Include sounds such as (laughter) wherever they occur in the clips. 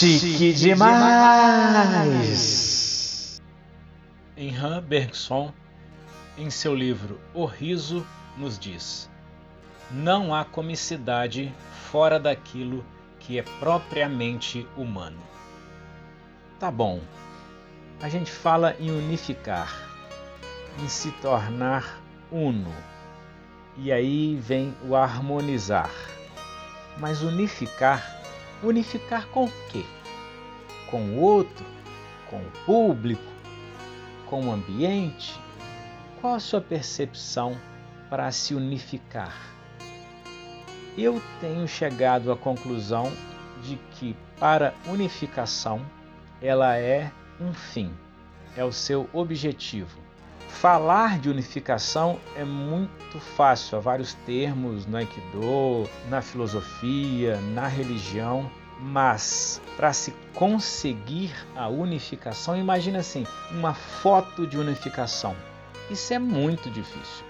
Chique demais! Em Han Bergson, em seu livro O Riso, nos diz: Não há comicidade fora daquilo que é propriamente humano. Tá bom, a gente fala em unificar, em se tornar uno, e aí vem o harmonizar. Mas unificar Unificar com o quê? Com o outro? Com o público? Com o ambiente? Qual a sua percepção para se unificar? Eu tenho chegado à conclusão de que para unificação ela é um fim, é o seu objetivo. Falar de unificação é muito fácil, há vários termos no Aikido, na filosofia, na religião, mas para se conseguir a unificação, imagina assim, uma foto de unificação. Isso é muito difícil.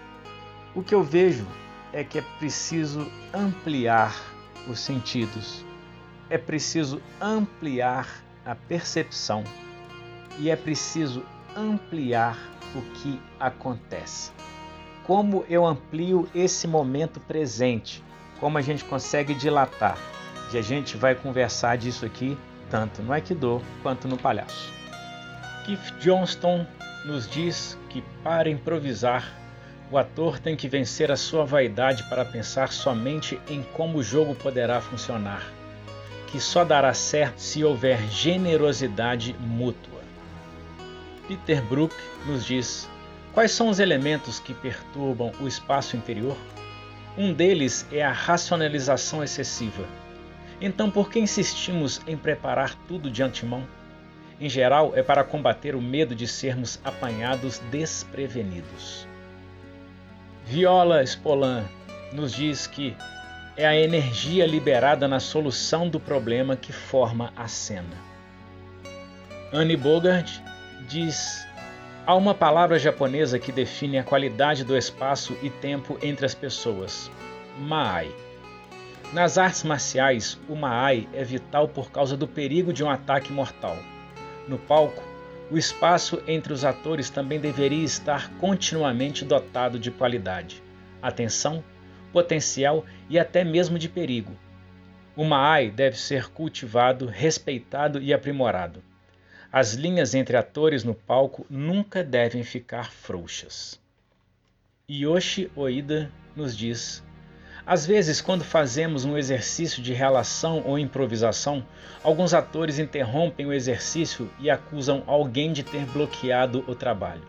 O que eu vejo é que é preciso ampliar os sentidos, é preciso ampliar a percepção e é preciso ampliar o que acontece. Como eu amplio esse momento presente? Como a gente consegue dilatar? E a gente vai conversar disso aqui tanto no Aikido quanto no palhaço. Keith Johnston nos diz que para improvisar, o ator tem que vencer a sua vaidade para pensar somente em como o jogo poderá funcionar, que só dará certo se houver generosidade mútua. Peter Brook nos diz: quais são os elementos que perturbam o espaço interior? Um deles é a racionalização excessiva. Então, por que insistimos em preparar tudo de antemão? Em geral, é para combater o medo de sermos apanhados desprevenidos. Viola Spolan nos diz que é a energia liberada na solução do problema que forma a cena. Anne Bogart diz: há uma palavra japonesa que define a qualidade do espaço e tempo entre as pessoas: Maai. Nas artes marciais, o Maai é vital por causa do perigo de um ataque mortal. No palco, o espaço entre os atores também deveria estar continuamente dotado de qualidade, atenção, potencial e até mesmo de perigo. O Maai deve ser cultivado, respeitado e aprimorado. As linhas entre atores no palco nunca devem ficar frouxas. Yoshi Oida nos diz: Às vezes, quando fazemos um exercício de relação ou improvisação, alguns atores interrompem o exercício e acusam alguém de ter bloqueado o trabalho.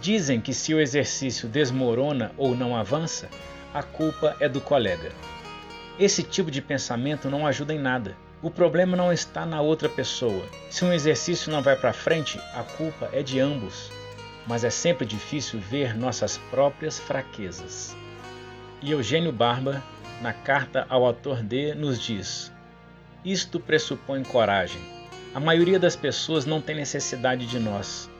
Dizem que se o exercício desmorona ou não avança, a culpa é do colega. Esse tipo de pensamento não ajuda em nada. O problema não está na outra pessoa. Se um exercício não vai para frente, a culpa é de ambos. Mas é sempre difícil ver nossas próprias fraquezas. E Eugênio Barba, na carta ao autor D, nos diz: Isto pressupõe coragem. A maioria das pessoas não tem necessidade de nós.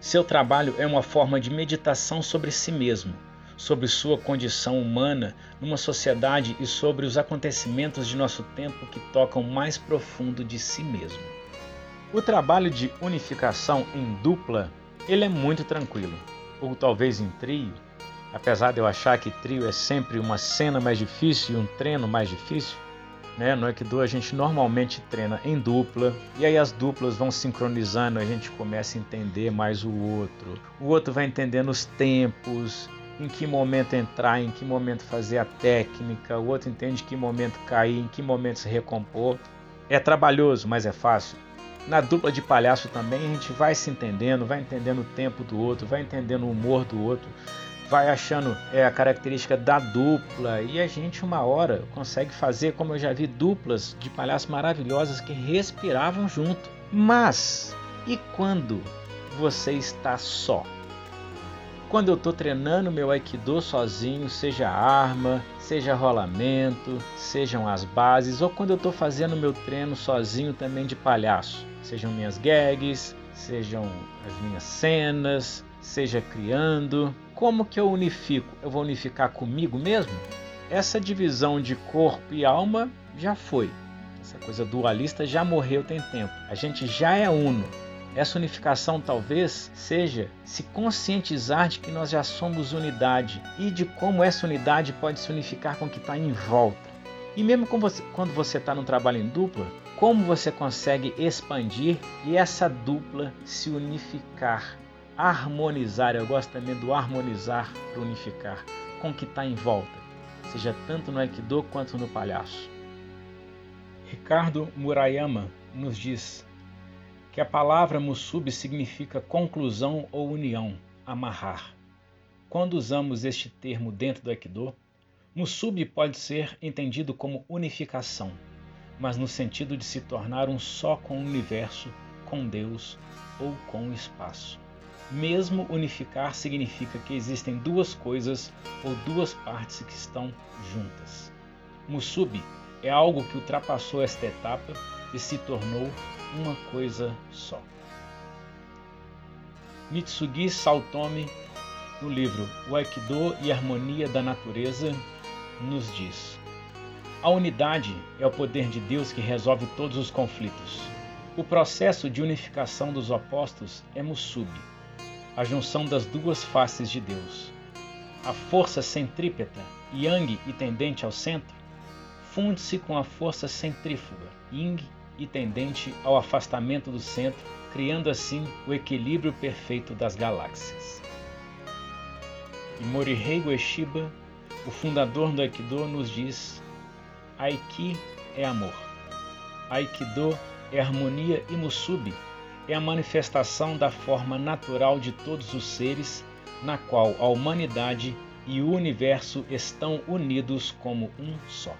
Seu trabalho é uma forma de meditação sobre si mesmo sobre sua condição humana numa sociedade e sobre os acontecimentos de nosso tempo que tocam mais profundo de si mesmo. O trabalho de unificação em dupla, ele é muito tranquilo, ou talvez em trio, apesar de eu achar que trio é sempre uma cena mais difícil e um treino mais difícil, né? No Aikido a gente normalmente treina em dupla e aí as duplas vão sincronizando, a gente começa a entender mais o outro. O outro vai entendendo os tempos, em que momento entrar, em que momento fazer a técnica, o outro entende que momento cair, em que momento se recompor. É trabalhoso, mas é fácil. Na dupla de palhaço também a gente vai se entendendo, vai entendendo o tempo do outro, vai entendendo o humor do outro, vai achando é, a característica da dupla e a gente uma hora consegue fazer, como eu já vi, duplas de palhaços maravilhosas que respiravam junto. Mas e quando você está só? Quando eu estou treinando meu Aikido sozinho, seja arma, seja rolamento, sejam as bases, ou quando eu estou fazendo meu treino sozinho também de palhaço, sejam minhas gags, sejam as minhas cenas, seja criando, como que eu unifico? Eu vou unificar comigo mesmo? Essa divisão de corpo e alma já foi. Essa coisa dualista já morreu tem tempo. A gente já é uno. Essa unificação talvez seja se conscientizar de que nós já somos unidade e de como essa unidade pode se unificar com o que está em volta. E mesmo quando você está no trabalho em dupla, como você consegue expandir e essa dupla se unificar, harmonizar? Eu gosto também do harmonizar para unificar com o que está em volta, seja tanto no Aikido quanto no palhaço. Ricardo Murayama nos diz: que a palavra musubi significa conclusão ou união, amarrar. Quando usamos este termo dentro do Aikido, musubi pode ser entendido como unificação, mas no sentido de se tornar um só com o universo, com Deus ou com o espaço. Mesmo unificar significa que existem duas coisas ou duas partes que estão juntas. Musubi é algo que ultrapassou esta etapa e se tornou uma coisa só. Mitsugi Saltomi, no livro O Aikido e a Harmonia da Natureza, nos diz: A unidade é o poder de Deus que resolve todos os conflitos. O processo de unificação dos opostos é Musubi, a junção das duas faces de Deus. A força centrípeta, yang e tendente ao centro, funde-se com a força centrífuga, yin e tendente ao afastamento do centro, criando assim o equilíbrio perfeito das galáxias. E Morihei Ueshiba, o fundador do Aikido, nos diz: Aiki é amor. Aikido é harmonia e Musubi é a manifestação da forma natural de todos os seres, na qual a humanidade e o universo estão unidos como um só.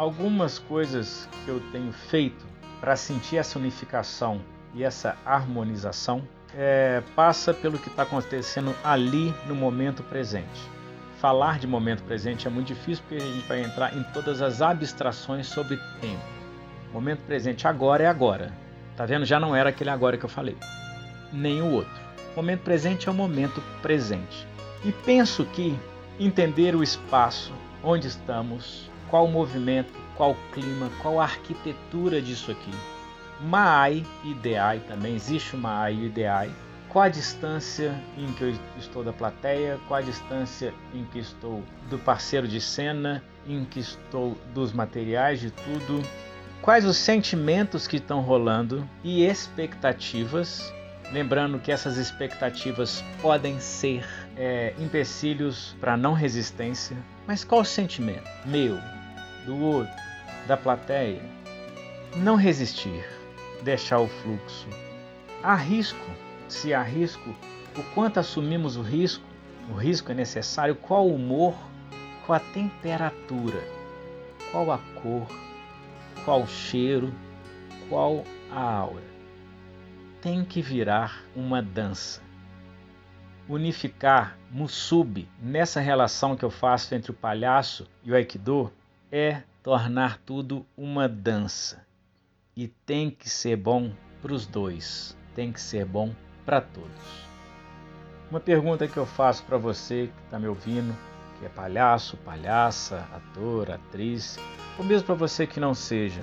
Algumas coisas que eu tenho feito para sentir essa unificação e essa harmonização é, passa pelo que está acontecendo ali no momento presente. Falar de momento presente é muito difícil porque a gente vai entrar em todas as abstrações sobre tempo. Momento presente agora é agora. Tá vendo? Já não era aquele agora que eu falei. Nem o outro. Momento presente é o momento presente. E penso que entender o espaço onde estamos, qual o movimento, qual o clima, qual a arquitetura disso aqui. Maai e Deai também, existe o Maai e o Deai. Qual a distância em que eu estou da plateia, qual a distância em que estou do parceiro de cena, em que estou dos materiais, de tudo. Quais os sentimentos que estão rolando e expectativas. Lembrando que essas expectativas podem ser é, empecilhos para não resistência. Mas qual o sentimento? Meu, do outro, da plateia. Não resistir, deixar o fluxo. Há risco, se há risco, o quanto assumimos o risco, o risco é necessário, qual o humor, qual a temperatura, qual a cor, qual o cheiro, qual a aura. Tem que virar uma dança. Unificar Musubi nessa relação que eu faço entre o palhaço e o Aikido é tornar tudo uma dança. E tem que ser bom para os dois, tem que ser bom para todos. Uma pergunta que eu faço para você que está me ouvindo, que é palhaço, palhaça, ator, atriz, ou mesmo para você que não seja,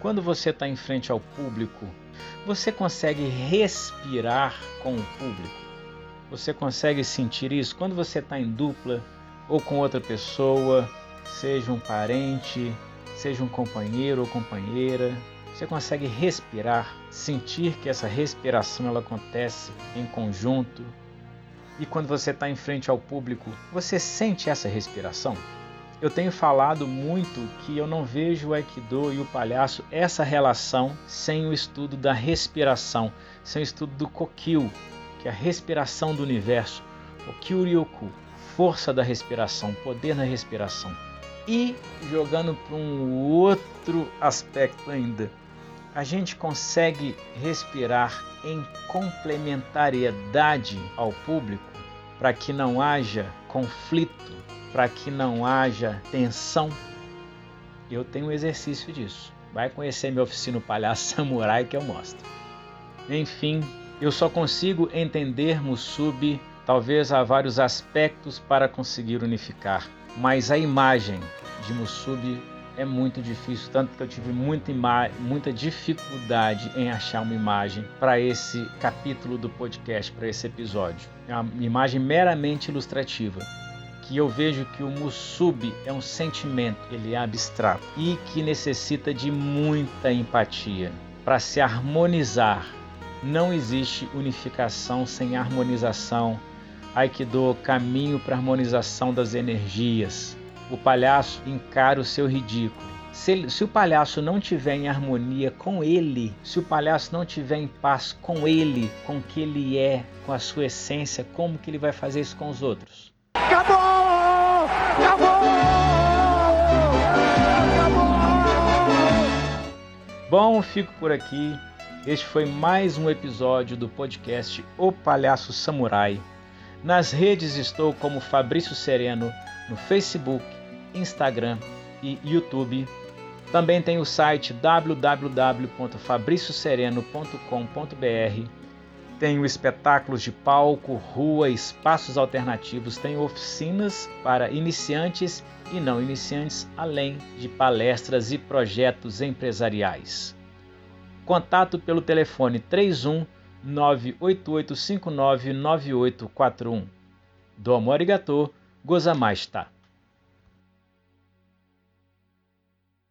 quando você está em frente ao público, você consegue respirar com o público? Você consegue sentir isso quando você está em dupla ou com outra pessoa? Seja um parente, seja um companheiro ou companheira, você consegue respirar, sentir que essa respiração ela acontece em conjunto. E quando você está em frente ao público, você sente essa respiração? Eu tenho falado muito que eu não vejo o Aikido e o palhaço essa relação sem o estudo da respiração, sem o estudo do Kokyu, que é a respiração do universo, o Kyuryoku, força da respiração, poder na respiração. E jogando para um outro aspecto ainda, a gente consegue respirar em complementariedade ao público para que não haja conflito, para que não haja tensão. Eu tenho um exercício disso. Vai conhecer minha oficina Palhaço (laughs) Samurai que eu mostro. Enfim, eu só consigo entender Musubi, talvez há vários aspectos para conseguir unificar, mas a imagem de Musubi é muito difícil, tanto que eu tive muita, muita dificuldade em achar uma imagem para esse capítulo do podcast, para esse episódio. É uma imagem meramente ilustrativa que eu vejo que o Musub é um sentimento, ele é abstrato e que necessita de muita empatia para se harmonizar. Não existe unificação sem harmonização. Aikido, caminho para harmonização das energias. O palhaço encara o seu ridículo. Se, ele, se, o palhaço não tiver em harmonia com ele, se o palhaço não tiver em paz com ele, com o que ele é, com a sua essência, como que ele vai fazer isso com os outros? Acabou! Acabou! Acabou! Bom, fico por aqui. Este foi mais um episódio do podcast O Palhaço Samurai. Nas redes estou como Fabrício Sereno no Facebook, Instagram e YouTube. Também tem o site www.fabriciosereno.com.br tenho espetáculos de palco, rua, espaços alternativos, tenho oficinas para iniciantes e não iniciantes, além de palestras e projetos empresariais. Contato pelo telefone 31 988599841. Domo arigato, gozamashita.